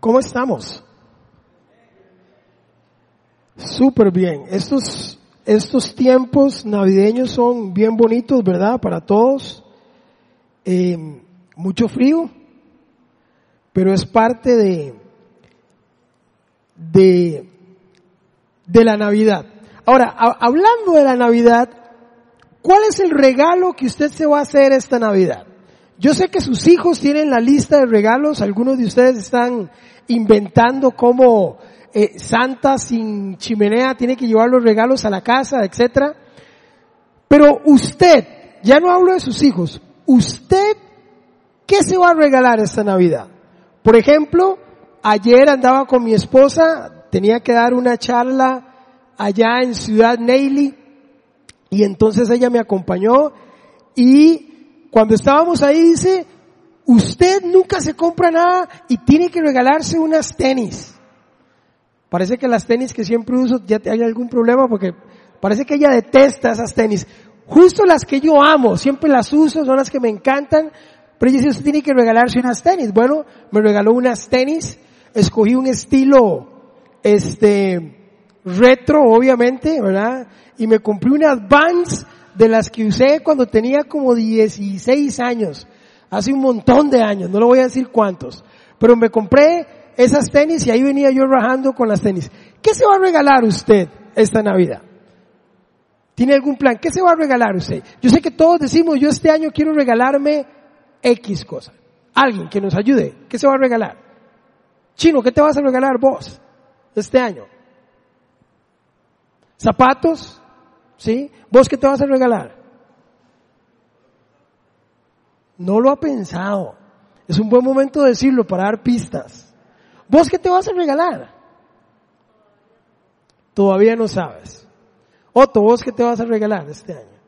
¿Cómo estamos? Súper bien. Estos, estos tiempos navideños son bien bonitos, ¿verdad? Para todos. Eh, mucho frío, pero es parte de, de, de la Navidad. Ahora, hablando de la Navidad, ¿cuál es el regalo que usted se va a hacer esta Navidad? Yo sé que sus hijos tienen la lista de regalos, algunos de ustedes están inventando cómo eh, Santa sin chimenea tiene que llevar los regalos a la casa, etcétera. Pero usted, ya no hablo de sus hijos, usted, ¿qué se va a regalar esta Navidad? Por ejemplo, ayer andaba con mi esposa, tenía que dar una charla allá en Ciudad Neily, y entonces ella me acompañó y cuando estábamos ahí dice, usted nunca se compra nada y tiene que regalarse unas tenis. Parece que las tenis que siempre uso ya hay algún problema porque parece que ella detesta esas tenis. Justo las que yo amo, siempre las uso, son las que me encantan, pero ella dice, usted tiene que regalarse unas tenis. Bueno, me regaló unas tenis, escogí un estilo, este, retro, obviamente, ¿verdad? Y me compré unas Vans de las que usé cuando tenía como 16 años, hace un montón de años, no lo voy a decir cuántos, pero me compré esas tenis y ahí venía yo rajando con las tenis. ¿Qué se va a regalar usted esta Navidad? ¿Tiene algún plan? ¿Qué se va a regalar usted? Yo sé que todos decimos, yo este año quiero regalarme X cosa. Alguien que nos ayude. ¿Qué se va a regalar? Chino, ¿qué te vas a regalar vos este año? ¿Zapatos? ¿Sí? ¿Vos qué te vas a regalar? No lo ha pensado. Es un buen momento de decirlo para dar pistas. ¿Vos qué te vas a regalar? Todavía no sabes. Otto, ¿vos qué te vas a regalar este año?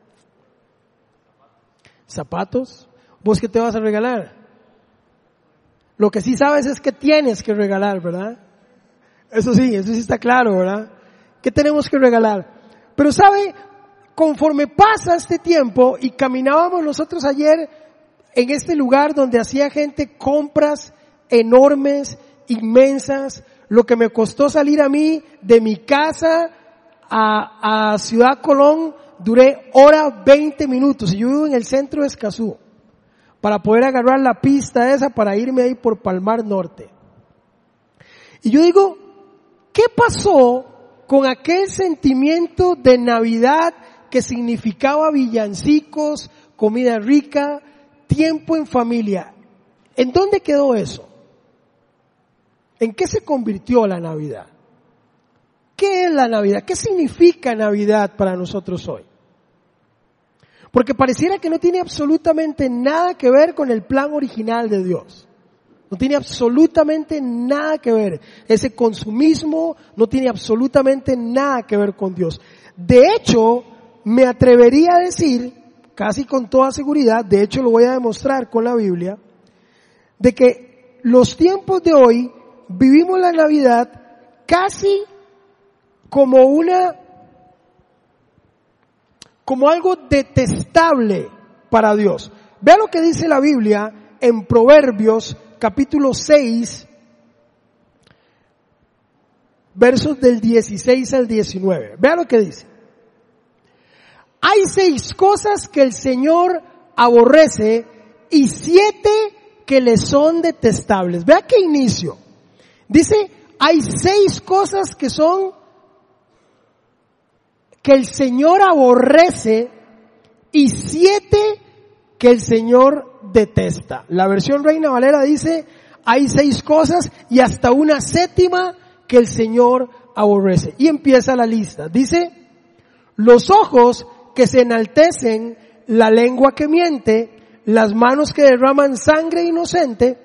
¿Zapatos? ¿Vos qué te vas a regalar? Lo que sí sabes es que tienes que regalar, ¿verdad? Eso sí, eso sí está claro, ¿verdad? ¿Qué tenemos que regalar? Pero sabe, conforme pasa este tiempo y caminábamos nosotros ayer en este lugar donde hacía gente compras enormes, inmensas, lo que me costó salir a mí de mi casa a, Ciudad Colón, duré hora 20 minutos y yo vivo en el centro de Escazú para poder agarrar la pista esa para irme ahí por Palmar Norte. Y yo digo, ¿qué pasó con aquel sentimiento de Navidad que significaba villancicos, comida rica, tiempo en familia? ¿En dónde quedó eso? ¿En qué se convirtió la Navidad? ¿Qué es la Navidad? ¿Qué significa Navidad para nosotros hoy? Porque pareciera que no tiene absolutamente nada que ver con el plan original de Dios. No tiene absolutamente nada que ver. Ese consumismo no tiene absolutamente nada que ver con Dios. De hecho, me atrevería a decir, casi con toda seguridad, de hecho lo voy a demostrar con la Biblia, de que los tiempos de hoy vivimos la Navidad casi como una, como algo detestable para Dios. Vea lo que dice la Biblia en Proverbios capítulo 6, versos del 16 al 19. Vea lo que dice. Hay seis cosas que el Señor aborrece y siete que le son detestables. Vea qué inicio. Dice, hay seis cosas que son que el Señor aborrece y siete que el Señor detesta. La versión Reina Valera dice, hay seis cosas y hasta una séptima que el Señor aborrece. Y empieza la lista. Dice, los ojos que se enaltecen, la lengua que miente, las manos que derraman sangre inocente,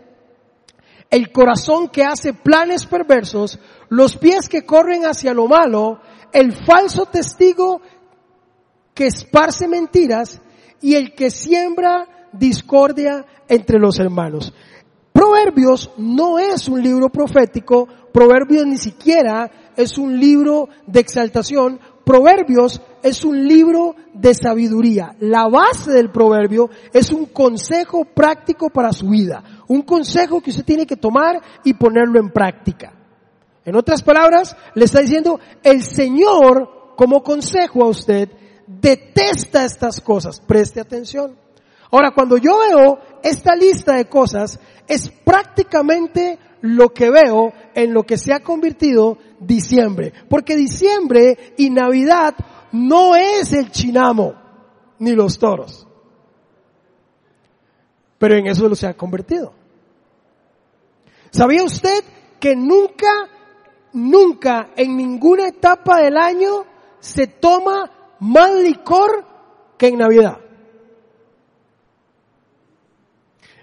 el corazón que hace planes perversos, los pies que corren hacia lo malo, el falso testigo que esparce mentiras y el que siembra discordia entre los hermanos. Proverbios no es un libro profético, Proverbios ni siquiera es un libro de exaltación, Proverbios es un libro de sabiduría. La base del proverbio es un consejo práctico para su vida. Un consejo que usted tiene que tomar y ponerlo en práctica. En otras palabras, le está diciendo, el Señor, como consejo a usted, detesta estas cosas. Preste atención. Ahora, cuando yo veo esta lista de cosas, es prácticamente lo que veo en lo que se ha convertido diciembre. Porque diciembre y Navidad no es el chinamo ni los toros. Pero en eso se ha convertido. ¿Sabía usted que nunca, nunca en ninguna etapa del año se toma más licor que en Navidad?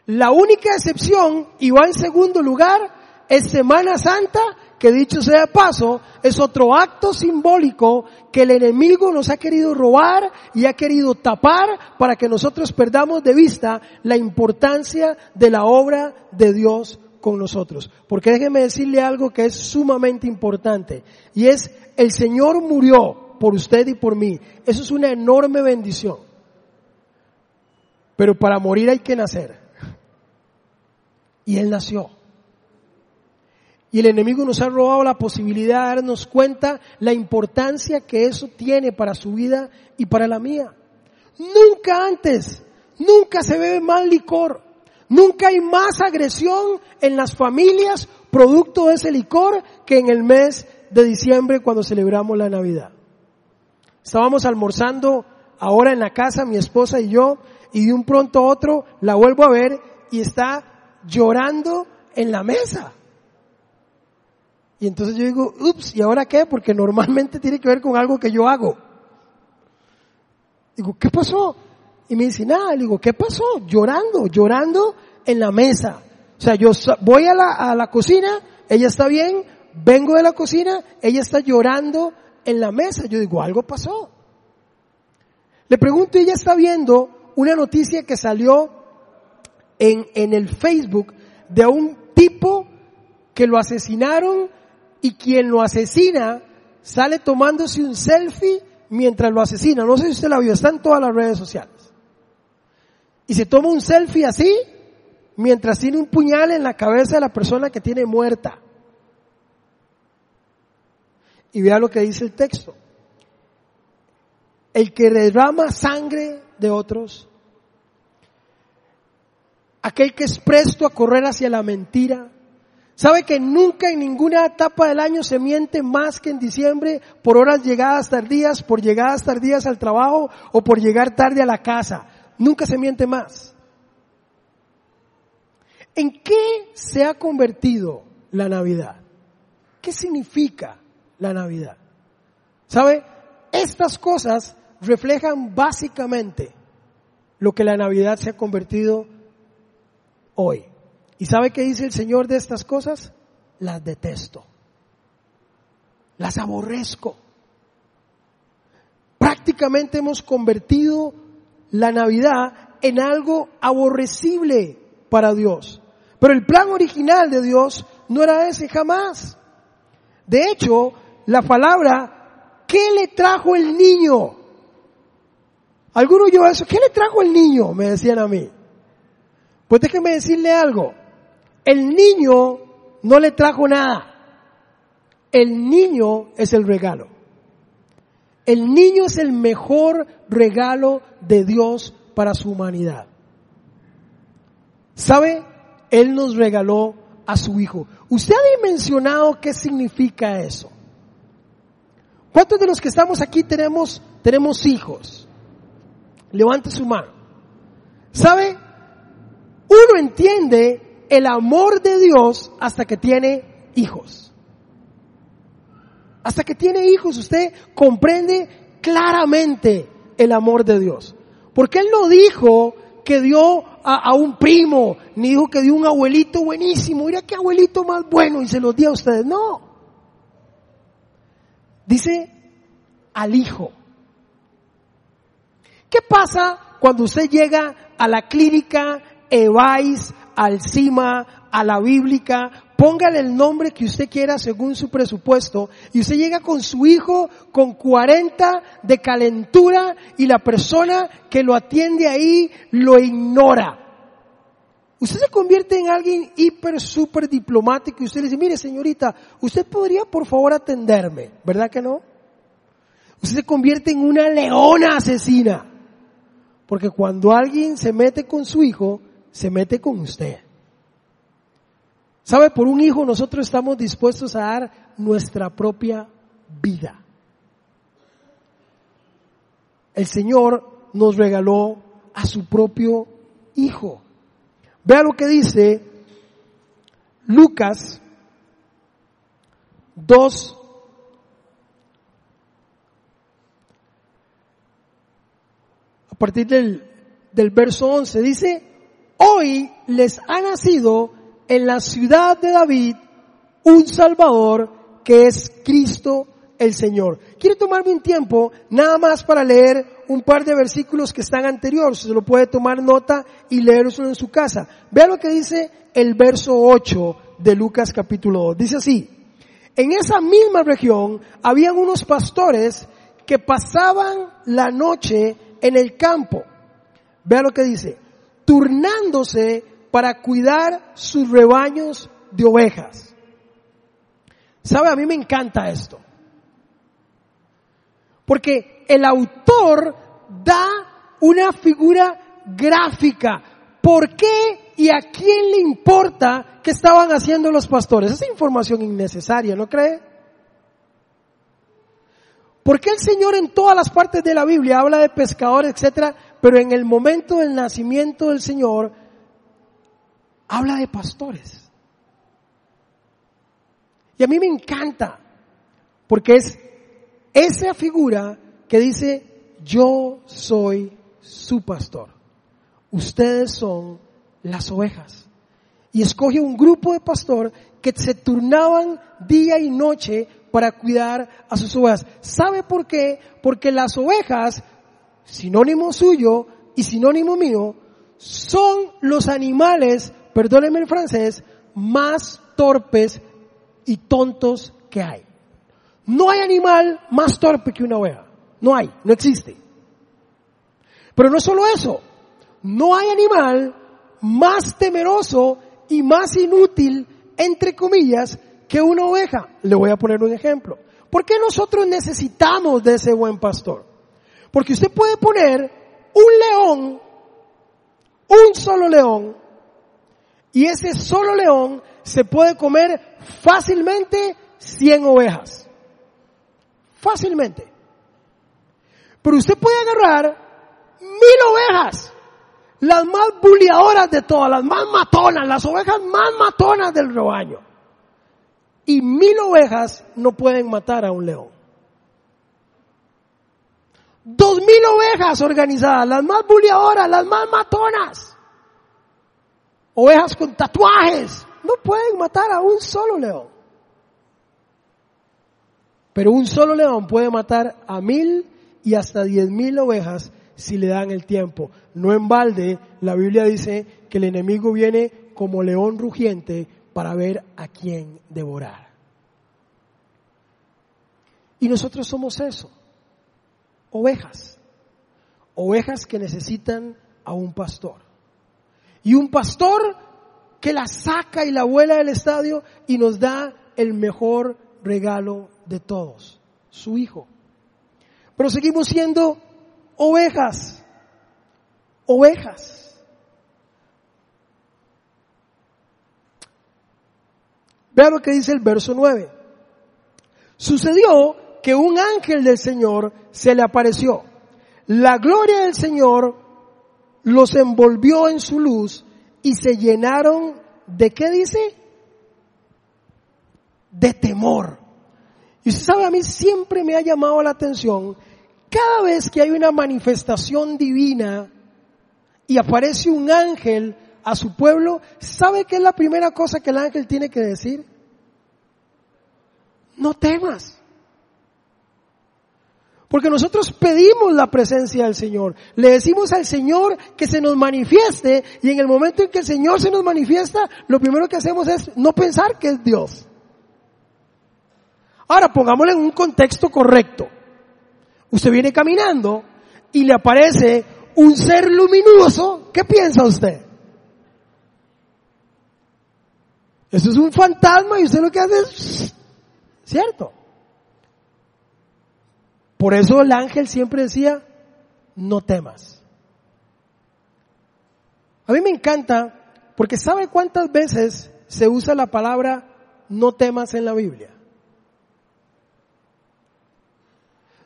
La única excepción, y va en segundo lugar, es Semana Santa, que dicho sea paso, es otro acto simbólico que el enemigo nos ha querido robar y ha querido tapar para que nosotros perdamos de vista la importancia de la obra de Dios con nosotros. Porque déjeme decirle algo que es sumamente importante, y es el Señor murió por usted y por mí. Eso es una enorme bendición. Pero para morir hay que nacer. Y Él nació. Y el enemigo nos ha robado la posibilidad de darnos cuenta la importancia que eso tiene para su vida y para la mía. Nunca antes, nunca se bebe más licor, nunca hay más agresión en las familias producto de ese licor que en el mes de diciembre cuando celebramos la Navidad. Estábamos almorzando ahora en la casa, mi esposa y yo, y de un pronto a otro la vuelvo a ver y está llorando en la mesa. Y entonces yo digo, ups, ¿y ahora qué? Porque normalmente tiene que ver con algo que yo hago. Digo, ¿qué pasó? Y me dice, nada, digo, ¿qué pasó? Llorando, llorando en la mesa. O sea, yo voy a la, a la cocina, ella está bien, vengo de la cocina, ella está llorando en la mesa. Yo digo, algo pasó. Le pregunto, ella está viendo una noticia que salió en, en el Facebook de un tipo que lo asesinaron y quien lo asesina sale tomándose un selfie mientras lo asesina. No sé si usted la vio, está en todas las redes sociales. Y se toma un selfie así mientras tiene un puñal en la cabeza de la persona que tiene muerta. Y vea lo que dice el texto. El que derrama sangre de otros aquel que es presto a correr hacia la mentira. ¿Sabe que nunca en ninguna etapa del año se miente más que en diciembre por horas llegadas tardías, por llegadas tardías al trabajo o por llegar tarde a la casa? Nunca se miente más. ¿En qué se ha convertido la Navidad? ¿Qué significa la Navidad? ¿Sabe? Estas cosas reflejan básicamente lo que la Navidad se ha convertido hoy. ¿Y sabe qué dice el Señor de estas cosas? Las detesto. Las aborrezco. Prácticamente hemos convertido la Navidad en algo aborrecible para Dios. Pero el plan original de Dios no era ese jamás. De hecho, la palabra, ¿qué le trajo el niño? Alguno yo eso, ¿qué le trajo el niño? Me decían a mí. Pues déjeme decirle algo. El niño no le trajo nada. El niño es el regalo. El niño es el mejor regalo de Dios para su humanidad. ¿Sabe? Él nos regaló a su hijo. ¿Usted ha dimensionado qué significa eso? ¿Cuántos de los que estamos aquí tenemos, tenemos hijos? Levante su mano. ¿Sabe? Uno entiende el amor de Dios hasta que tiene hijos. Hasta que tiene hijos usted comprende claramente el amor de Dios. Porque Él no dijo que dio a, un primo, ni dijo que dio un abuelito buenísimo. Mira qué abuelito más bueno y se los dio a ustedes. No. Dice al hijo. ¿Qué pasa cuando usted llega a la clínica Eváis, al CIMA, a la bíblica, póngale el nombre que usted quiera según su presupuesto y usted llega con su hijo con 40 de calentura y la persona que lo atiende ahí lo ignora. Usted se convierte en alguien hiper, súper diplomático y usted le dice, mire señorita, usted podría por favor atenderme, ¿verdad que no? Usted se convierte en una leona asesina. Porque cuando alguien se mete con su hijo, se mete con usted. ¿Sabe? Por un hijo nosotros estamos dispuestos a dar nuestra propia vida. El Señor nos regaló a su propio hijo. Vea lo que dice Lucas 2, a partir del, del verso 11, dice, hoy les ha nacido en la ciudad de David un Salvador que es Cristo el Señor. Quiero tomarme un tiempo nada más para leer un par de versículos que están anteriores. Se lo puede tomar nota y leerlo en su casa. Vea lo que dice el verso 8 de Lucas capítulo 2. Dice así. En esa misma región habían unos pastores que pasaban la noche en el campo. Vea lo que dice. Turnándose para cuidar sus rebaños de ovejas. ¿Sabe? A mí me encanta esto. Porque el autor da una figura gráfica. ¿Por qué y a quién le importa qué estaban haciendo los pastores? Esa información innecesaria, ¿no cree? ¿Por qué el Señor en todas las partes de la Biblia habla de pescadores, etcétera, pero en el momento del nacimiento del Señor habla de pastores? Y a mí me encanta, porque es esa figura que dice, yo soy su pastor. Ustedes son las ovejas. Y escoge un grupo de pastor que se turnaban día y noche para cuidar a sus ovejas. ¿Sabe por qué? Porque las ovejas, sinónimo suyo y sinónimo mío, son los animales, perdónenme el francés, más torpes y tontos que hay. No hay animal más torpe que una oveja. No hay, no existe. Pero no solo eso, no hay animal más temeroso y más inútil, entre comillas, que una oveja. Le voy a poner un ejemplo. ¿Por qué nosotros necesitamos de ese buen pastor? Porque usted puede poner un león, un solo león, y ese solo león se puede comer fácilmente 100 ovejas. Fácilmente. Pero usted puede agarrar mil ovejas, las más buleadoras de todas, las más matonas, las ovejas más matonas del rebaño. Y mil ovejas no pueden matar a un león. Dos mil ovejas organizadas, las más buleadoras, las más matonas. Ovejas con tatuajes, no pueden matar a un solo león. Pero un solo león puede matar a mil y hasta diez mil ovejas si le dan el tiempo. No en balde, la Biblia dice que el enemigo viene como león rugiente para ver a quién devorar. Y nosotros somos eso, ovejas, ovejas que necesitan a un pastor. Y un pastor que la saca y la vuela del estadio y nos da el mejor regalo de todos, su Hijo. Pero seguimos siendo ovejas, ovejas. Vea lo que dice el verso 9. Sucedió que un ángel del Señor se le apareció. La gloria del Señor los envolvió en su luz y se llenaron de qué dice? De temor. Y usted sabe, a mí siempre me ha llamado la atención, cada vez que hay una manifestación divina y aparece un ángel a su pueblo, ¿sabe qué es la primera cosa que el ángel tiene que decir? No temas. Porque nosotros pedimos la presencia del Señor. Le decimos al Señor que se nos manifieste y en el momento en que el Señor se nos manifiesta, lo primero que hacemos es no pensar que es Dios. Ahora pongámoslo en un contexto correcto. Usted viene caminando y le aparece un ser luminoso. ¿Qué piensa usted? Eso es un fantasma y usted lo que hace es, ¿cierto? Por eso el ángel siempre decía, no temas. A mí me encanta porque ¿sabe cuántas veces se usa la palabra no temas en la Biblia?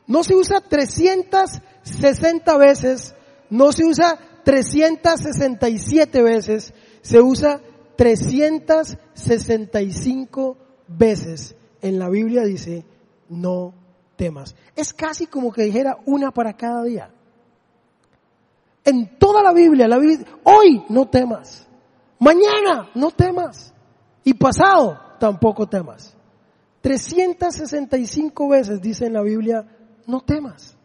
No se usa 360 veces, no se usa 367 veces, se usa 365 veces. En la Biblia dice, no temas. Es casi como que dijera una para cada día. En toda la Biblia, la Biblia, hoy no temas. Mañana no temas. Y pasado tampoco temas. 365 veces dice en la Biblia, no temas.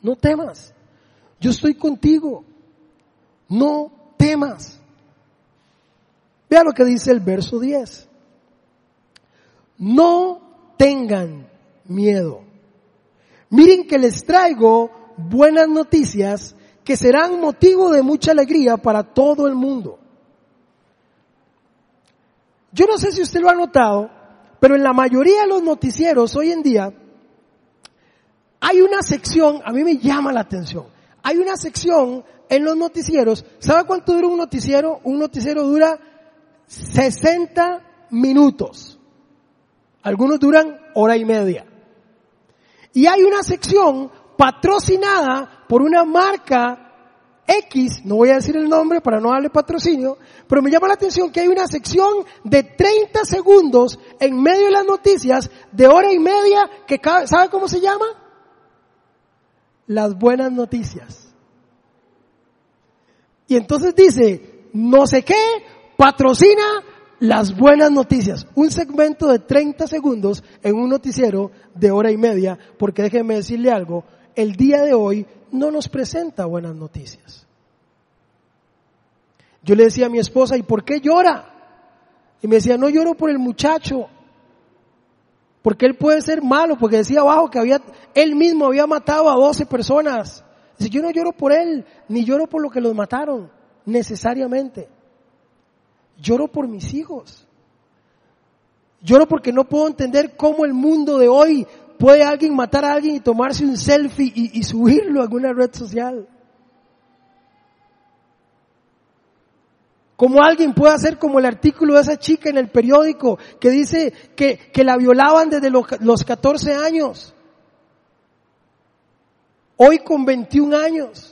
No temas. Yo estoy contigo. No temas. Vea lo que dice el verso 10. No tengan miedo. Miren que les traigo buenas noticias que serán motivo de mucha alegría para todo el mundo. Yo no sé si usted lo ha notado, pero en la mayoría de los noticieros hoy en día hay una sección, a mí me llama la atención, hay una sección en los noticieros, ¿sabe cuánto dura un noticiero? Un noticiero dura 60 minutos. Algunos duran hora y media. Y hay una sección patrocinada por una marca X, no voy a decir el nombre para no darle patrocinio, pero me llama la atención que hay una sección de 30 segundos en medio de las noticias de hora y media que ¿sabe cómo se llama? Las buenas noticias. Y entonces dice, no sé qué, patrocina las buenas noticias. Un segmento de 30 segundos en un noticiero de hora y media, porque déjeme decirle algo, el día de hoy no nos presenta buenas noticias. Yo le decía a mi esposa, ¿y por qué llora? Y me decía, no lloro por el muchacho, porque él puede ser malo, porque decía abajo que había, él mismo había matado a 12 personas. Dice, yo no lloro por él, ni lloro por lo que los mataron, necesariamente. Lloro por mis hijos. Lloro porque no puedo entender cómo el mundo de hoy puede alguien matar a alguien y tomarse un selfie y, subirlo a alguna red social. Como alguien puede hacer como el artículo de esa chica en el periódico que dice que, que la violaban desde los, los 14 años. Hoy con 21 años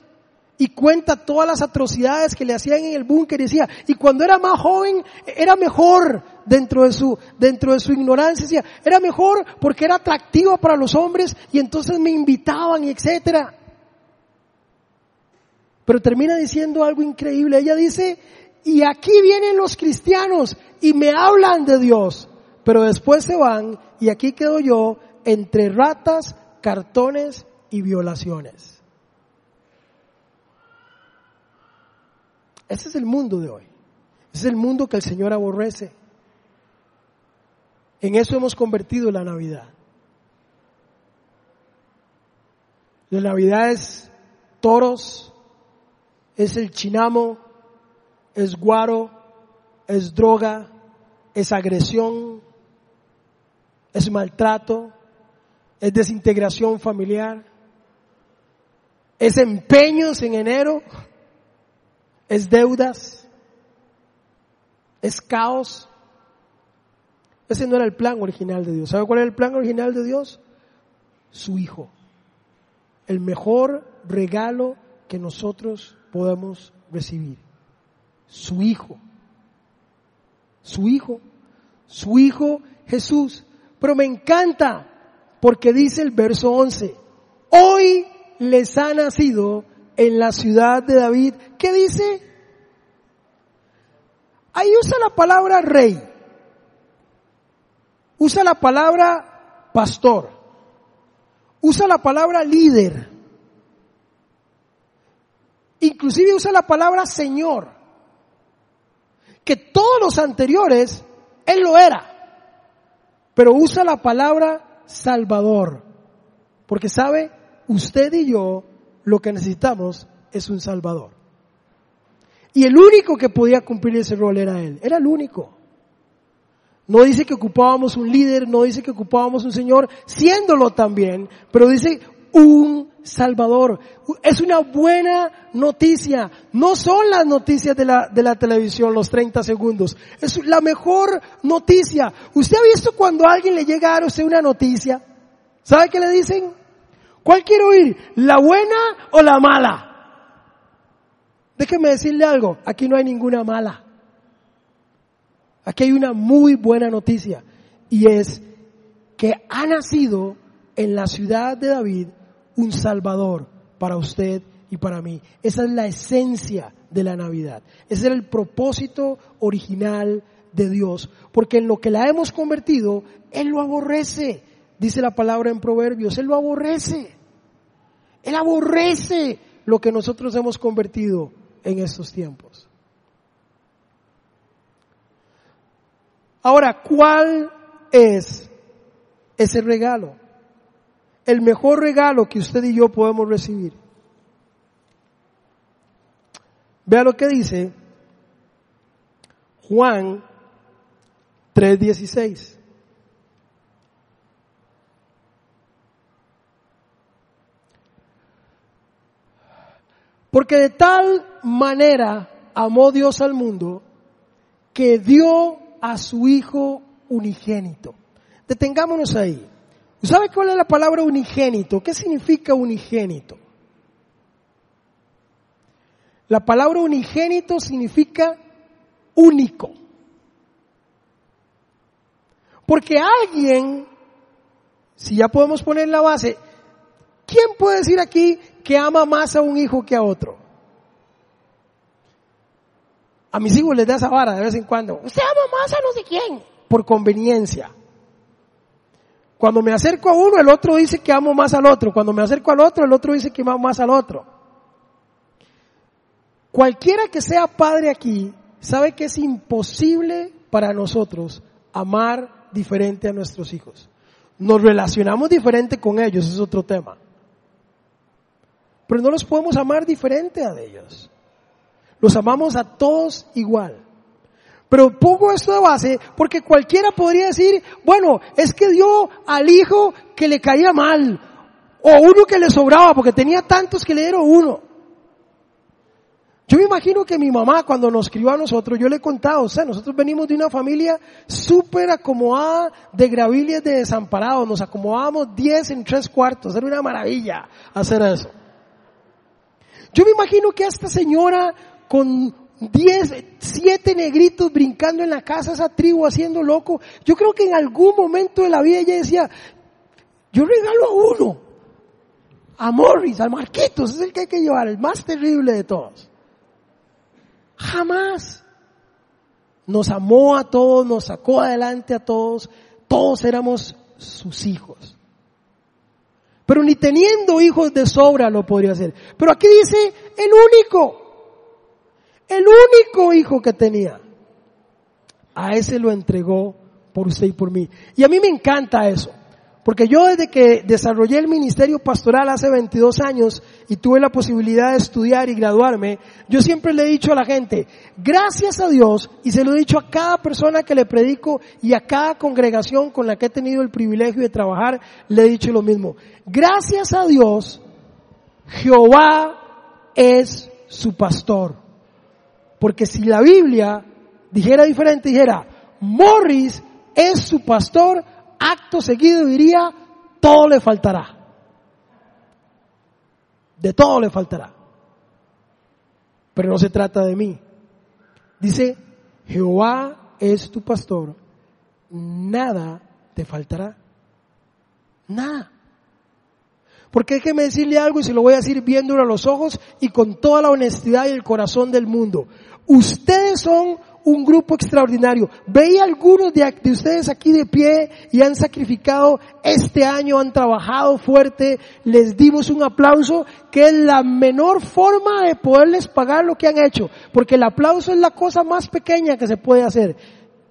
y cuenta todas las atrocidades que le hacían en el búnker y decía, y cuando era más joven era mejor dentro de su, dentro de su ignorancia, decía, era mejor porque era atractivo para los hombres y entonces me invitaban y etcétera. Pero termina diciendo algo increíble. Ella dice, y aquí vienen los cristianos y me hablan de Dios, pero después se van y aquí quedo yo entre ratas, cartones y violaciones. Ese es el mundo de hoy. Ese es el mundo que el Señor aborrece. En eso hemos convertido la Navidad. La Navidad es toros, es el chinamo, es guaro, es droga, es agresión, es maltrato, es desintegración familiar, es empeños en enero, es deudas, es caos. Ese no era el plan original de Dios. ¿Sabe cuál era el plan original de Dios? Su Hijo. El mejor regalo que nosotros podemos recibir. Su Hijo. Su Hijo. Su Hijo Jesús. Pero me encanta porque dice el verso 11, hoy les ha nacido en la ciudad de David. ¿Qué dice? Ahí usa la palabra rey. Usa la palabra pastor. usa la palabra líder. Inclusive usa la palabra Señor. Que todos los anteriores, Él lo era. Pero usa la palabra Salvador. Porque sabe, usted y yo lo que necesitamos es un Salvador. Y el único que podía cumplir ese rol era Él. Era el único. No dice que ocupábamos un líder, no dice que ocupábamos un Señor, siéndolo también, pero dice un Salvador. Es una buena noticia. No son las noticias de la, de la televisión, los 30 segundos. Es la mejor noticia. ¿Usted ha visto cuando a alguien le llega a usted una noticia? ¿Sabe qué le dicen? ¿Cuál quiere oír? ¿La buena o la mala? Déjeme decirle algo. Aquí no hay ninguna mala. Aquí hay una muy buena noticia y es que ha nacido en la ciudad de David un Salvador para usted y para mí. Esa es la esencia de la Navidad. Ese es el propósito original de Dios. Porque en lo que la hemos convertido, Él lo aborrece. Dice la palabra en Proverbios, Él lo aborrece. Él aborrece lo que nosotros hemos convertido en estos tiempos. Ahora, ¿cuál es ese regalo? El mejor regalo que usted y yo podemos recibir. Vea lo que dice Juan 3:16. Porque de tal manera amó Dios al mundo que dio a su Hijo unigénito. Detengámonos ahí. ¿Sabe cuál es la palabra unigénito? ¿Qué significa unigénito? La palabra unigénito significa único. Porque alguien, si ya podemos poner la base, ¿quién puede decir aquí que ama más a un hijo que a otro? A mis hijos les da esa vara de vez en cuando. Usted ama más a no sé quién. Por conveniencia. Cuando me acerco a uno, el otro dice que amo más al otro. Cuando me acerco al otro, el otro dice que amo más al otro. Cualquiera que sea padre aquí, sabe que es imposible para nosotros amar diferente a nuestros hijos. Nos relacionamos diferente con ellos, es otro tema. Pero no los podemos amar diferente a ellos. Los amamos a todos igual. Pero pongo esto de base porque cualquiera podría decir, bueno, es que dio al hijo que le caía mal, o uno que le sobraba, porque tenía tantos que le dieron uno. Yo me imagino que mi mamá cuando nos crió a nosotros, yo le he contado, o sea, nosotros venimos de una familia súper acomodada de graviles de desamparados, nos acomodábamos 10 en tres cuartos, era una maravilla hacer eso. Yo me imagino que esta señora con diez, siete negritos brincando en la casa, esa tribu haciendo loco. Yo creo que en algún momento de la vida ella decía, yo regalo a uno, a Morris, al Marquitos, es el que hay que llevar, el más terrible de todos. Jamás. Nos amó a todos, nos sacó adelante a todos, todos éramos sus hijos. Pero ni teniendo hijos de sobra lo podría hacer. Pero aquí dice el único. El único hijo que tenía. A ese lo entregó por usted y por mí. Y a mí me encanta eso. Porque yo desde que desarrollé el ministerio pastoral hace 22 años y tuve la posibilidad de estudiar y graduarme, yo siempre le he dicho a la gente, gracias a Dios, y se lo he dicho a cada persona que le predico y a cada congregación con la que he tenido el privilegio de trabajar, le he dicho lo mismo. Gracias a Dios, Jehová es su pastor. Porque si la Biblia dijera diferente, dijera, Morris es su pastor, acto seguido diría, todo le faltará. De todo le faltará. Pero no se trata de mí. Dice, Jehová es tu pastor, nada te faltará. Nada. Porque déjeme decirle algo y se lo voy a decir viéndolo a los ojos y con toda la honestidad y el corazón del mundo. Ustedes son un grupo extraordinario. Veía algunos de, de, ustedes aquí de pie y han sacrificado este año, han trabajado fuerte, les dimos un aplauso, que es la menor forma de poderles pagar lo que han hecho, porque el aplauso es la cosa más pequeña que se puede hacer.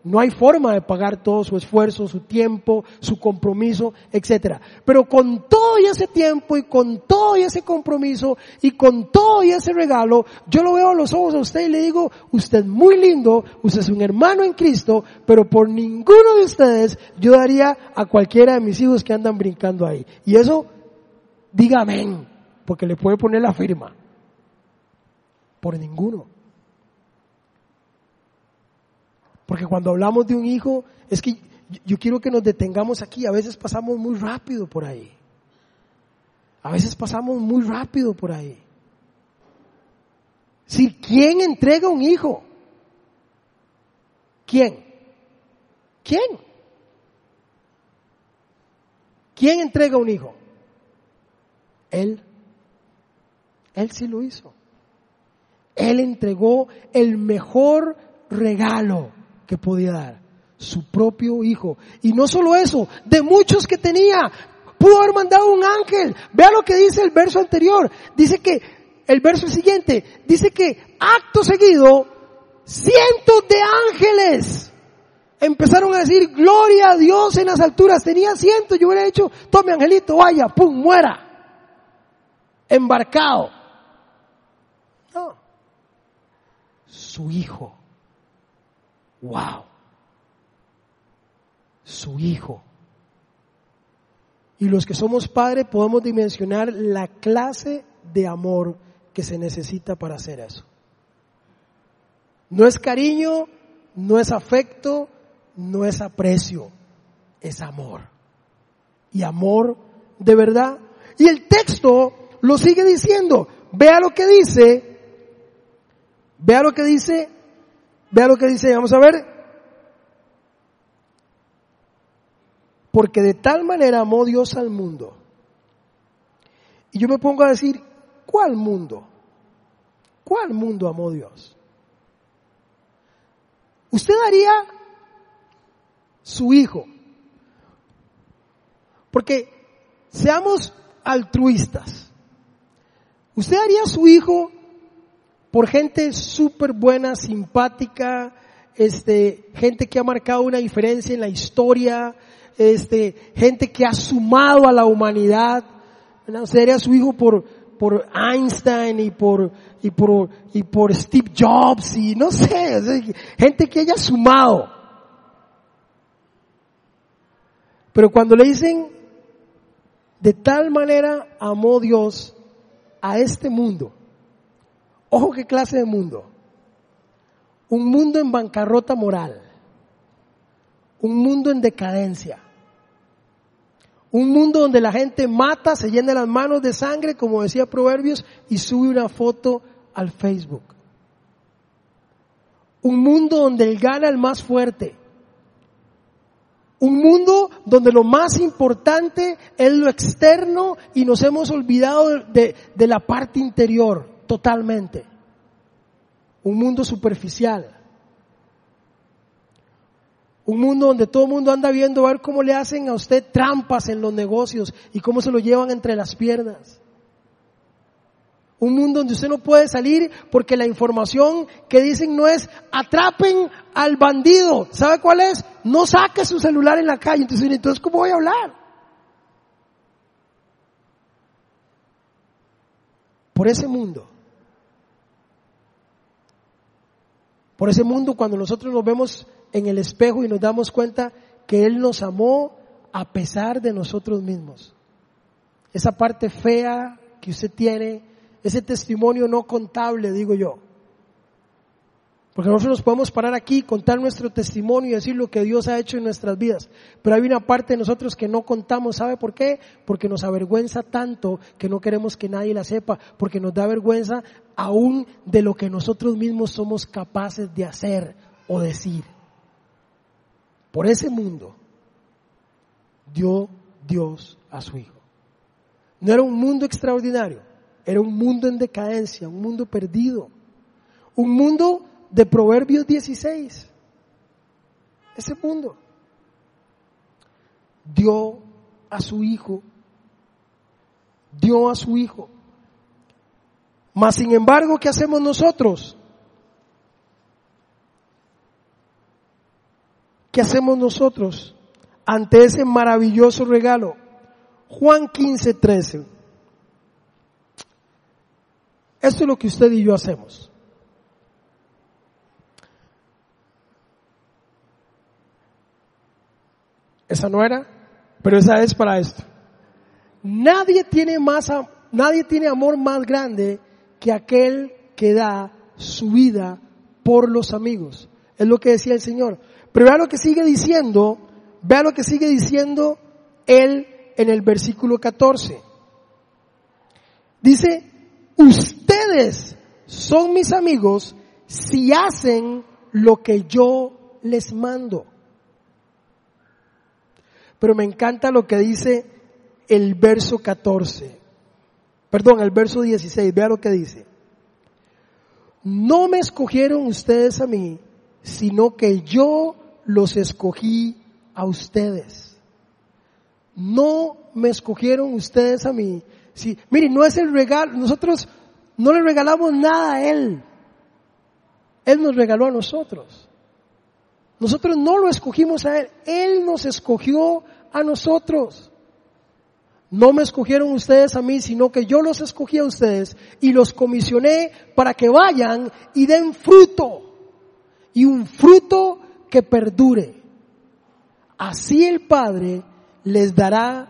No hay forma de pagar todo su esfuerzo, su tiempo, su compromiso, etc. Pero con todo y ese tiempo y con todo y ese compromiso y con todo y ese regalo, yo lo veo a los ojos a usted y le digo, usted es muy lindo, usted es un hermano en Cristo, pero por ninguno de ustedes yo daría a cualquiera de mis hijos que andan brincando ahí. Y eso, diga amén, porque le puede poner la firma. Por ninguno. Porque cuando hablamos de un hijo, es que yo quiero que nos detengamos aquí. A veces pasamos muy rápido por ahí. A veces pasamos muy rápido por ahí. Si, ¿quién entrega un hijo? ¿Quién? ¿Quién? ¿Quién entrega un hijo? Él. Él sí lo hizo. Él entregó el mejor regalo que podía dar, su propio hijo. Y no solo eso, de muchos que tenía, pudo haber mandado un ángel. Vea lo que dice el verso anterior. Dice que, el verso siguiente, dice que acto seguido, cientos de ángeles empezaron a decir, gloria a Dios en las alturas. Tenía cientos, yo hubiera dicho, tome angelito, vaya, pum, muera. Embarcado. No. Su hijo wow, su hijo. Y los que somos padres podemos dimensionar la clase de amor que se necesita para hacer eso. No es cariño, no es afecto, no es aprecio, es amor. Y amor de verdad. Y el texto lo sigue diciendo. Vea lo que dice. Vea lo que dice Vea lo que dice, vamos a ver. Porque de tal manera amó Dios al mundo. Y yo me pongo a decir, ¿cuál mundo? ¿Cuál mundo amó Dios? Usted daría su hijo. Porque seamos altruistas. Usted daría su hijo por gente súper buena, simpática, este, gente que ha marcado una diferencia en la historia, este, gente que ha sumado a la humanidad. ¿no? Sería su hijo por, por Einstein y por, y por, y por Steve Jobs y no sé, gente que haya sumado. Pero cuando le dicen, de tal manera amó Dios a este mundo, Ojo qué clase de mundo. Un mundo en bancarrota moral. Un mundo en decadencia. Un mundo donde la gente mata, se llena las manos de sangre, como decía Proverbios, y sube una foto al Facebook. Un mundo donde el gana el más fuerte. Un mundo donde lo más importante es lo externo y nos hemos olvidado de, de la parte interior totalmente. Un mundo superficial. Un mundo donde todo el mundo anda viendo a ver cómo le hacen a usted trampas en los negocios y cómo se lo llevan entre las piernas. Un mundo donde usted no puede salir porque la información que dicen no es atrapen al bandido. ¿Sabe cuál es? No saque su celular en la calle. Entonces, entonces ¿cómo voy a hablar? Por ese mundo por ese mundo cuando nosotros nos vemos en el espejo y nos damos cuenta que Él nos amó a pesar de nosotros mismos. Esa parte fea que usted tiene, ese testimonio no contable, digo yo. Porque nosotros nos podemos parar aquí, contar nuestro testimonio y decir lo que Dios ha hecho en nuestras vidas. Pero hay una parte de nosotros que no contamos. ¿Sabe por qué? Porque nos avergüenza tanto que no queremos que nadie la sepa. Porque nos da vergüenza aún de lo que nosotros mismos somos capaces de hacer o decir. Por ese mundo dio Dios a su Hijo. No era un mundo extraordinario, era un mundo en decadencia, un mundo perdido, un mundo de Proverbios 16. Ese mundo dio a su hijo, dio a su hijo. Mas sin embargo, ¿qué hacemos nosotros? ¿Qué hacemos nosotros ante ese maravilloso regalo? Juan 15, 13. Esto es lo que usted y yo hacemos. Esa no era, pero esa es para esto. Nadie tiene más, nadie tiene amor más grande que aquel que da su vida por los amigos. Es lo que decía el Señor. Pero vea lo que sigue diciendo, vea lo que sigue diciendo él en el versículo 14. Dice, ustedes son mis amigos si hacen lo que yo les mando. Pero me encanta lo que dice el verso 14. Perdón, el verso 16. Vea lo que dice. No me escogieron ustedes a mí, sino que yo los escogí a ustedes. No me escogieron ustedes a mí. Sí, miren, no es el regalo, nosotros no le regalamos nada a Él. Él nos regaló a nosotros. Nosotros no lo escogimos a Él, Él nos escogió a nosotros. No me escogieron ustedes a mí, sino que yo los escogí a ustedes y los comisioné para que vayan y den fruto. Y un fruto que perdure. Así el Padre les dará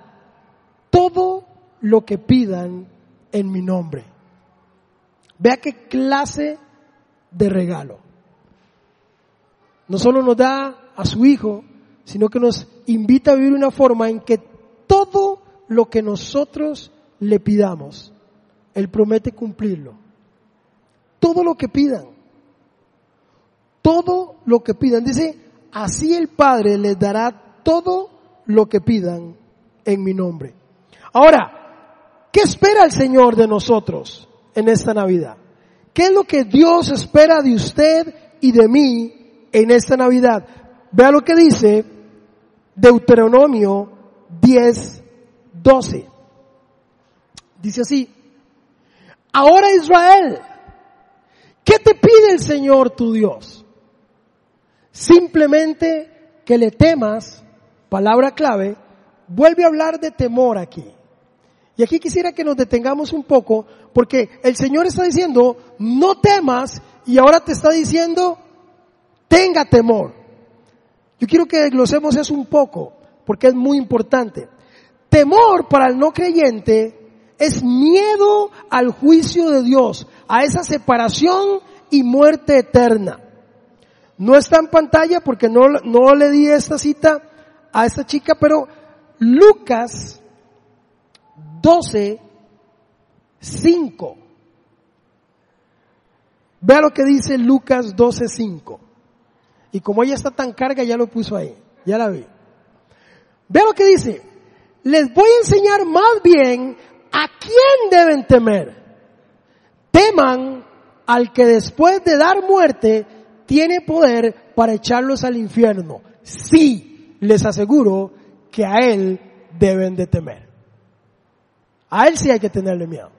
todo lo que pidan en mi nombre. Vea qué clase de regalo no solo nos da a su Hijo, sino que nos invita a vivir una forma en que todo lo que nosotros le pidamos, Él promete cumplirlo. Todo lo que pidan. Todo lo que pidan. Dice, así el Padre les dará todo lo que pidan en mi nombre. Ahora, ¿qué espera el Señor de nosotros en esta Navidad? ¿Qué es lo que Dios espera de usted y de mí en esta Navidad. Vea lo que dice Deuteronomio 10, 12. Dice así, ahora Israel, ¿qué te pide el Señor tu Dios? Simplemente que le temas, palabra clave, vuelve a hablar de temor aquí. Y aquí quisiera que nos detengamos un poco, porque el Señor está diciendo, no temas, y ahora te está diciendo, tenga temor. Yo quiero que desglosemos eso un poco, porque es muy importante. Temor para el no creyente es miedo al juicio de Dios, a esa separación y muerte eterna. No está en pantalla porque no, no le di esta cita a esta chica, pero Lucas 12, 5. Vea lo que dice Lucas 12, 5. Y como ella está tan carga, ya lo puso ahí. Ya la vi. Ve lo que dice. Les voy a enseñar más bien a quién deben temer. Teman al que después de dar muerte tiene poder para echarlos al infierno. Sí, les aseguro que a él deben de temer. A él sí hay que tenerle miedo.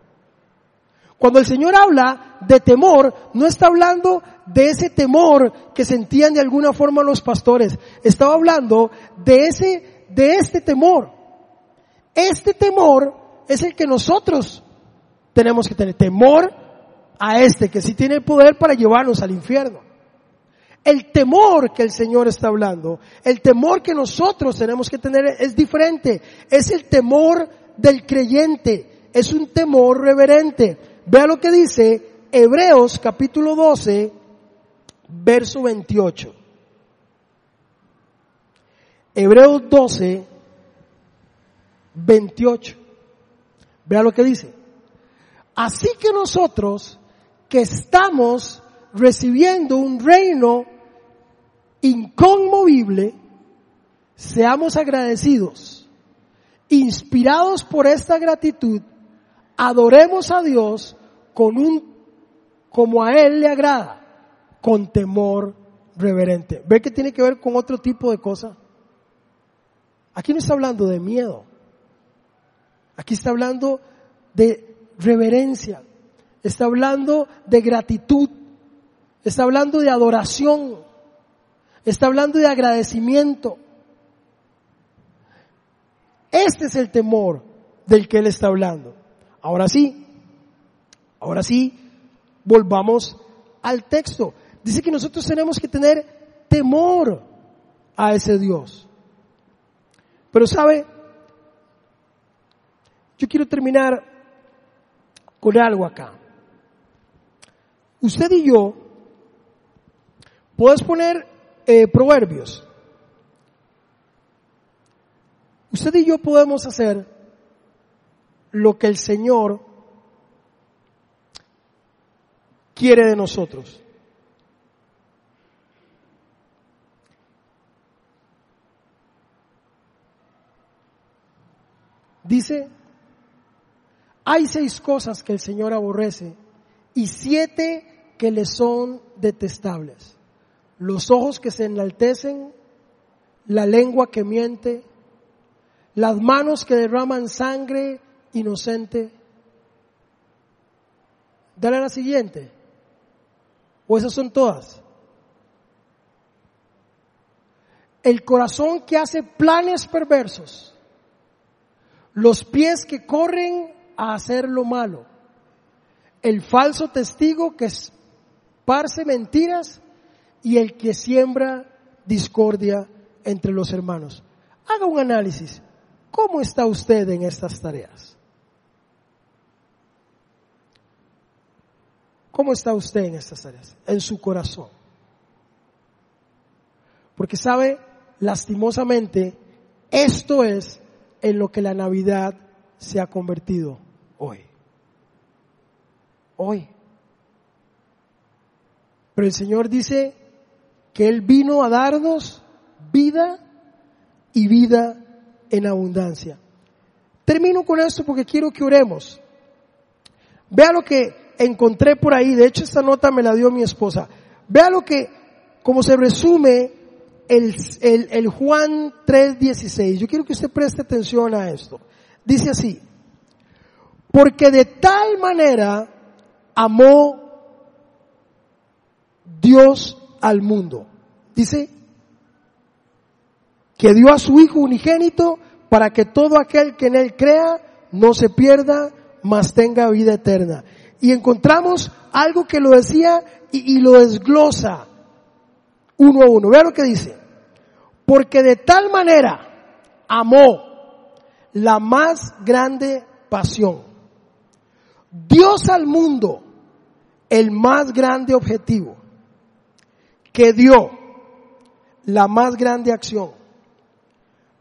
Cuando el Señor habla de temor, no está hablando de ese temor que sentían de alguna forma los pastores. Estaba hablando de ese, de este temor. Este temor es el que nosotros tenemos que tener. Temor a este que sí tiene el poder para llevarnos al infierno. El temor que el Señor está hablando, el temor que nosotros tenemos que tener es diferente. Es el temor del creyente. Es un temor reverente. Vea lo que dice Hebreos capítulo 12, verso 28. Hebreos 12, 28. Vea lo que dice. Así que nosotros que estamos recibiendo un reino inconmovible, seamos agradecidos, inspirados por esta gratitud, adoremos a Dios con un, como a Él le agrada con temor reverente. ¿Ve que tiene que ver con otro tipo de cosa? Aquí no está hablando de miedo. Aquí está hablando de reverencia. Está hablando de gratitud. Está hablando de adoración. Está hablando de agradecimiento. Este es el temor del que él está hablando. Ahora sí, ahora sí, volvamos al texto. Dice que nosotros tenemos que tener temor a ese Dios. Pero sabe, yo quiero terminar con algo acá. Usted y yo, puedes poner eh, proverbios. Usted y yo podemos hacer lo que el Señor quiere de nosotros. Dice, hay seis cosas que el Señor aborrece y siete que le son detestables. Los ojos que se enaltecen, la lengua que miente, las manos que derraman sangre inocente. Dale la siguiente. ¿O esas son todas? El corazón que hace planes perversos. Los pies que corren a hacer lo malo. El falso testigo que esparce mentiras y el que siembra discordia entre los hermanos. Haga un análisis. ¿Cómo está usted en estas tareas? ¿Cómo está usted en estas tareas? En su corazón. Porque sabe, lastimosamente, esto es en lo que la Navidad se ha convertido hoy. Hoy. Pero el Señor dice que Él vino a darnos vida y vida en abundancia. Termino con esto porque quiero que oremos. Vea lo que encontré por ahí, de hecho esta nota me la dio mi esposa. Vea lo que, como se resume el, el, el Juan 3:16. Yo quiero que usted preste atención a esto. Dice así, porque de tal manera amó Dios al mundo. Dice, que dio a su Hijo unigénito para que todo aquel que en Él crea no se pierda, mas tenga vida eterna. Y encontramos algo que lo decía y, y lo desglosa uno a uno. Vea lo que dice. Porque de tal manera amó la más grande pasión. Dios al mundo el más grande objetivo que dio la más grande acción.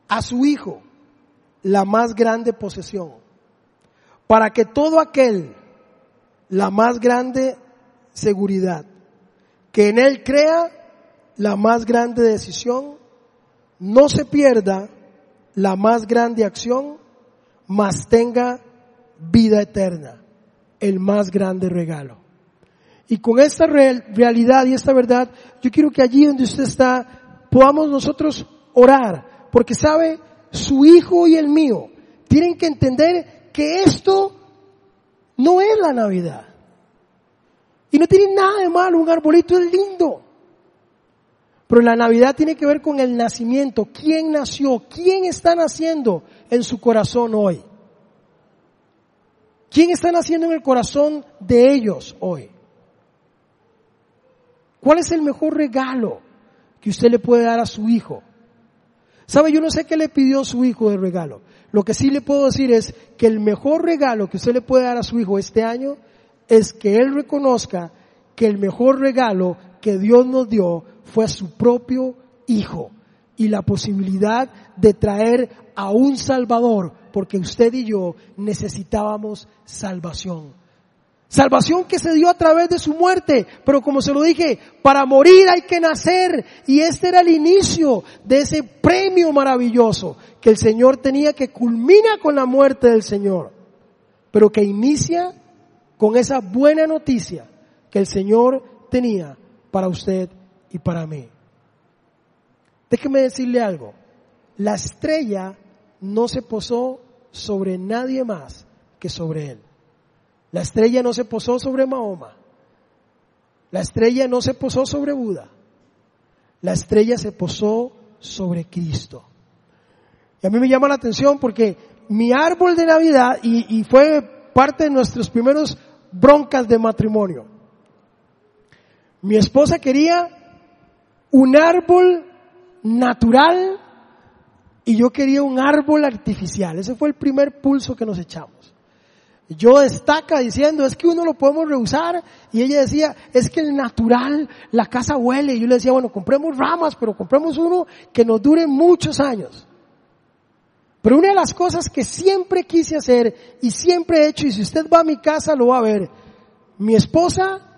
A su Hijo la más grande posesión, para que todo aquel, la más grande seguridad, que en Él crea la más grande decisión, no se pierda la más grande acción, mas tenga vida eterna, el más grande regalo. Y con esta realidad y esta verdad, yo quiero que allí donde usted está, podamos nosotros orar porque sabe, su hijo y el mío tienen que entender que esto no es la Navidad. Y no tiene nada de malo, un arbolito es lindo. Pero la Navidad tiene que ver con el nacimiento. ¿Quién nació? ¿Quién está naciendo en su corazón hoy? ¿Quién está naciendo en el corazón de ellos hoy? ¿Cuál es el mejor regalo que usted le puede dar a su hijo? Sabe, yo no sé qué le pidió su hijo de regalo. Lo que sí le puedo decir es que el mejor regalo que usted le puede dar a su hijo este año es que él reconozca que el mejor regalo que Dios nos dio fue a su propio hijo y la posibilidad de traer a un salvador porque usted y yo necesitábamos salvación. Salvación que se dio a través de su muerte, pero como se lo dije, para morir hay que nacer y este era el inicio de ese premio maravilloso que el Señor tenía que culmina con la muerte del Señor, pero que inicia con esa buena noticia que el Señor tenía para usted y para mí. Déjeme decirle algo. La estrella no se posó sobre nadie más que sobre él. La estrella no se posó sobre Mahoma. La estrella no se posó sobre Buda. La estrella se posó sobre Cristo. Y a mí me llama la atención porque mi árbol de Navidad, y, y fue parte de nuestros primeros broncas de matrimonio, mi esposa quería un árbol natural y yo quería un árbol artificial. Ese fue el primer pulso que nos echamos. Yo destaca diciendo, es que uno lo podemos rehusar. Y ella decía, es que el natural, la casa huele. Y yo le decía, bueno, compremos ramas, pero compremos uno que nos dure muchos años. Pero una de las cosas que siempre quise hacer y siempre he hecho, y si usted va a mi casa lo va a ver, mi esposa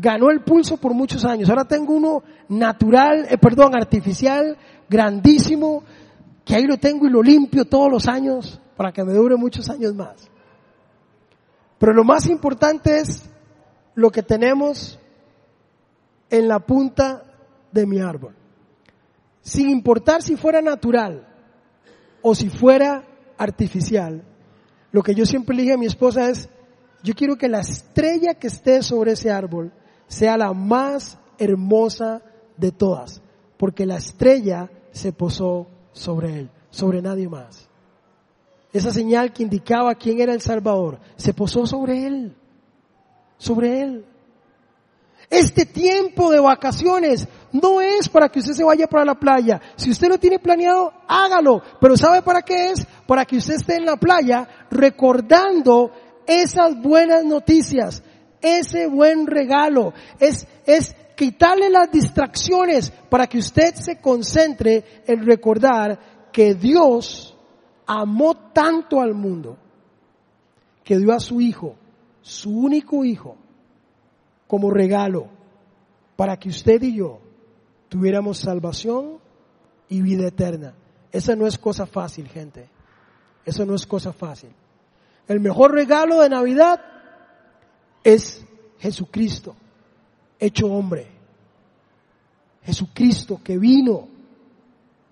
ganó el pulso por muchos años. Ahora tengo uno natural, eh, perdón, artificial, grandísimo, que ahí lo tengo y lo limpio todos los años para que me dure muchos años más. Pero lo más importante es lo que tenemos en la punta de mi árbol. Sin importar si fuera natural o si fuera artificial, lo que yo siempre le dije a mi esposa es, yo quiero que la estrella que esté sobre ese árbol sea la más hermosa de todas, porque la estrella se posó sobre él, sobre nadie más. Esa señal que indicaba quién era el Salvador, se posó sobre él, sobre él. Este tiempo de vacaciones no es para que usted se vaya para la playa. Si usted lo tiene planeado, hágalo. Pero ¿sabe para qué es? Para que usted esté en la playa recordando esas buenas noticias, ese buen regalo, es, es quitarle las distracciones para que usted se concentre en recordar que Dios amó tanto al mundo que dio a su hijo, su único hijo, como regalo para que usted y yo tuviéramos salvación y vida eterna. Esa no es cosa fácil, gente. Eso no es cosa fácil. El mejor regalo de Navidad es Jesucristo, hecho hombre. Jesucristo que vino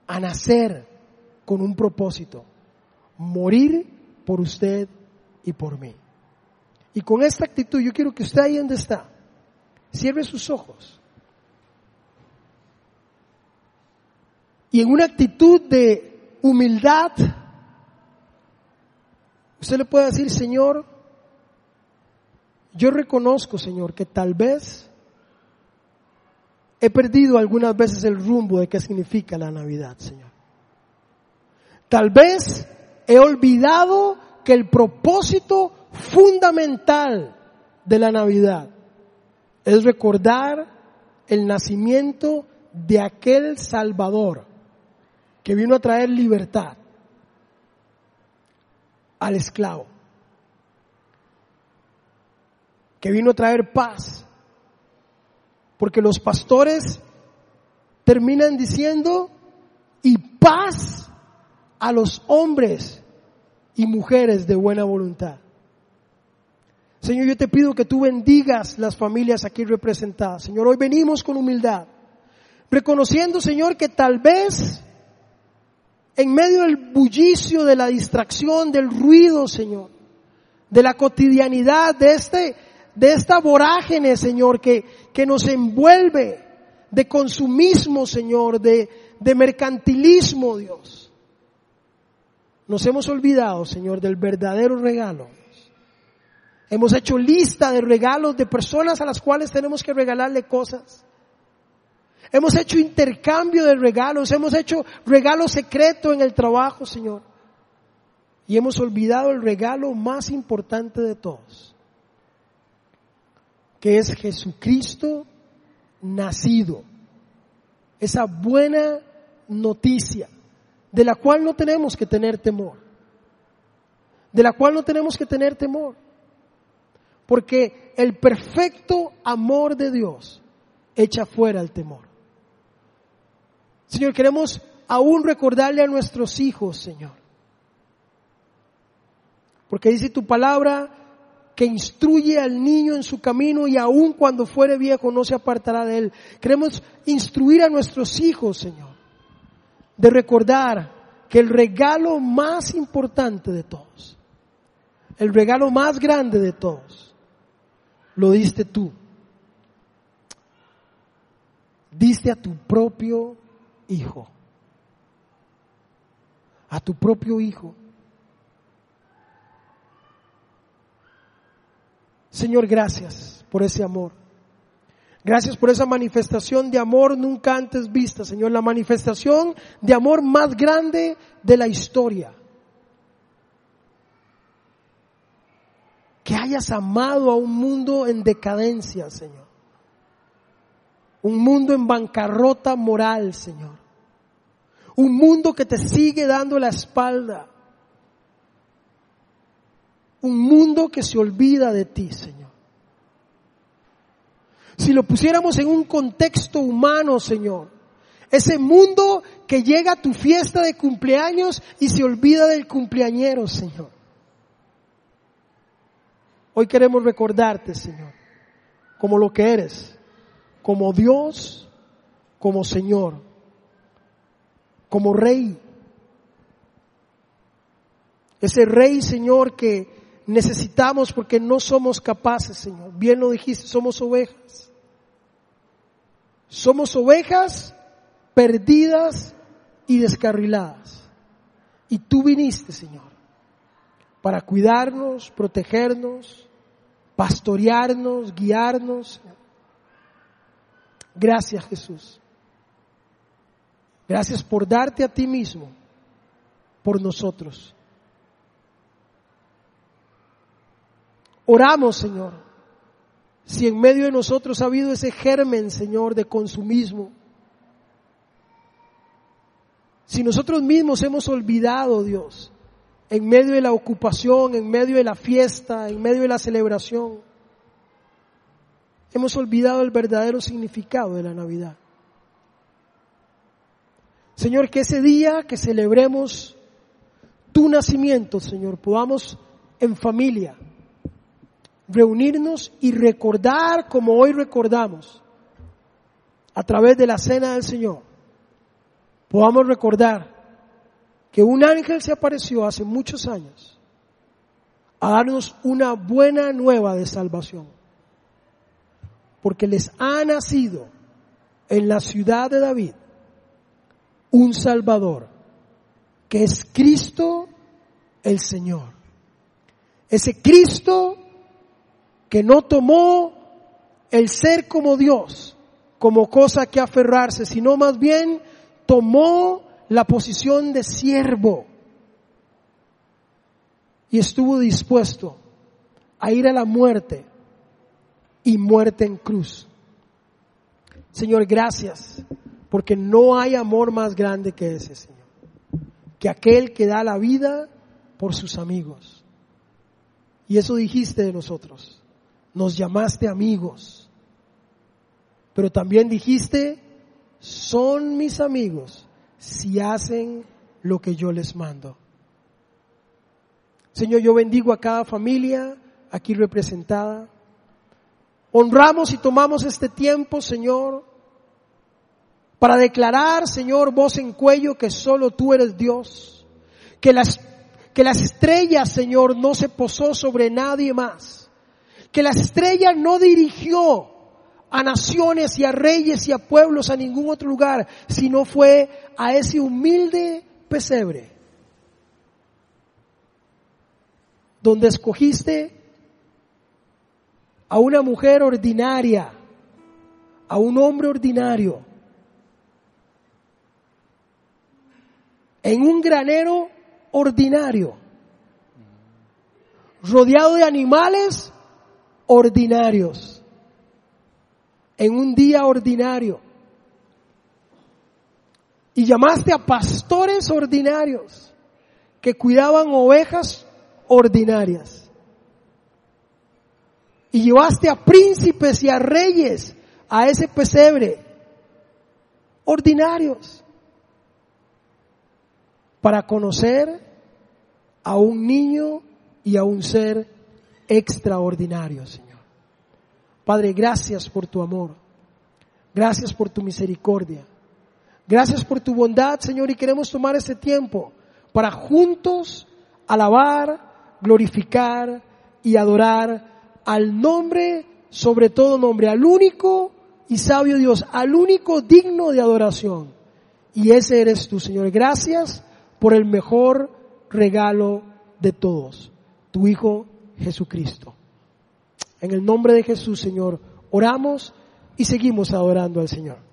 a nacer con un propósito, morir por usted y por mí. Y con esta actitud yo quiero que usted ahí donde está, cierre sus ojos. Y en una actitud de humildad, usted le puede decir, Señor, yo reconozco, Señor, que tal vez he perdido algunas veces el rumbo de qué significa la Navidad, Señor. Tal vez he olvidado que el propósito fundamental de la Navidad es recordar el nacimiento de aquel Salvador que vino a traer libertad al esclavo que vino a traer paz. Porque los pastores terminan diciendo, y paz a los hombres y mujeres de buena voluntad. Señor, yo te pido que tú bendigas las familias aquí representadas. Señor, hoy venimos con humildad, reconociendo, Señor, que tal vez en medio del bullicio, de la distracción, del ruido, Señor, de la cotidianidad, de este de esta vorágine, Señor, que, que nos envuelve de consumismo, Señor, de, de mercantilismo, Dios. Nos hemos olvidado, Señor, del verdadero regalo. Hemos hecho lista de regalos de personas a las cuales tenemos que regalarle cosas. Hemos hecho intercambio de regalos, hemos hecho regalo secreto en el trabajo, Señor. Y hemos olvidado el regalo más importante de todos que es Jesucristo nacido. Esa buena noticia de la cual no tenemos que tener temor. De la cual no tenemos que tener temor. Porque el perfecto amor de Dios echa fuera el temor. Señor, queremos aún recordarle a nuestros hijos, Señor. Porque dice tu palabra que instruye al niño en su camino y aun cuando fuere viejo no se apartará de él. Queremos instruir a nuestros hijos, Señor, de recordar que el regalo más importante de todos, el regalo más grande de todos, lo diste tú. Diste a tu propio hijo. A tu propio hijo. Señor, gracias por ese amor. Gracias por esa manifestación de amor nunca antes vista, Señor. La manifestación de amor más grande de la historia. Que hayas amado a un mundo en decadencia, Señor. Un mundo en bancarrota moral, Señor. Un mundo que te sigue dando la espalda. Un mundo que se olvida de ti, Señor. Si lo pusiéramos en un contexto humano, Señor, ese mundo que llega a tu fiesta de cumpleaños y se olvida del cumpleañero, Señor. Hoy queremos recordarte, Señor, como lo que eres, como Dios, como Señor, como Rey. Ese Rey, Señor, que necesitamos porque no somos capaces, Señor. Bien lo dijiste, somos ovejas. Somos ovejas perdidas y descarriladas. Y tú viniste, Señor, para cuidarnos, protegernos, pastorearnos, guiarnos. Gracias, Jesús. Gracias por darte a ti mismo, por nosotros. Oramos, Señor, si en medio de nosotros ha habido ese germen, Señor, de consumismo. Si nosotros mismos hemos olvidado, Dios, en medio de la ocupación, en medio de la fiesta, en medio de la celebración, hemos olvidado el verdadero significado de la Navidad. Señor, que ese día que celebremos tu nacimiento, Señor, podamos en familia, reunirnos y recordar como hoy recordamos, a través de la cena del Señor, podamos recordar que un ángel se apareció hace muchos años a darnos una buena nueva de salvación, porque les ha nacido en la ciudad de David un Salvador, que es Cristo el Señor. Ese Cristo que no tomó el ser como Dios como cosa que aferrarse, sino más bien tomó la posición de siervo y estuvo dispuesto a ir a la muerte y muerte en cruz. Señor, gracias, porque no hay amor más grande que ese, Señor, que aquel que da la vida por sus amigos. Y eso dijiste de nosotros nos llamaste amigos, pero también dijiste, son mis amigos si hacen lo que yo les mando. Señor, yo bendigo a cada familia aquí representada. Honramos y tomamos este tiempo, Señor, para declarar, Señor, voz en cuello, que solo tú eres Dios. Que las, que las estrellas, Señor, no se posó sobre nadie más que la estrella no dirigió a naciones y a reyes y a pueblos a ningún otro lugar, sino fue a ese humilde pesebre, donde escogiste a una mujer ordinaria, a un hombre ordinario, en un granero ordinario, rodeado de animales ordinarios, en un día ordinario. Y llamaste a pastores ordinarios que cuidaban ovejas ordinarias. Y llevaste a príncipes y a reyes a ese pesebre ordinarios para conocer a un niño y a un ser extraordinarios. Padre, gracias por tu amor. Gracias por tu misericordia. Gracias por tu bondad, Señor, y queremos tomar este tiempo para juntos alabar, glorificar y adorar al nombre, sobre todo nombre, al único y sabio Dios, al único digno de adoración. Y ese eres tú, Señor. Gracias por el mejor regalo de todos, tu Hijo Jesucristo. En el nombre de Jesús, Señor, oramos y seguimos adorando al Señor.